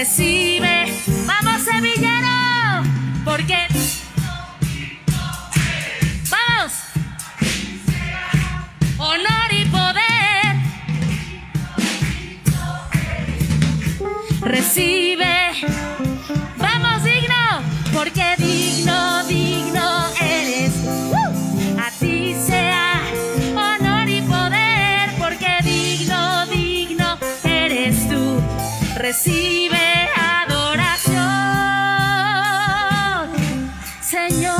recibe. Vamos, Sevillero, porque... Vamos. Honor y poder. Recibe. Vamos, digno, porque digno, digno eres. Uh, a ti sea honor y poder, porque digno, digno eres tú. Recibe. años.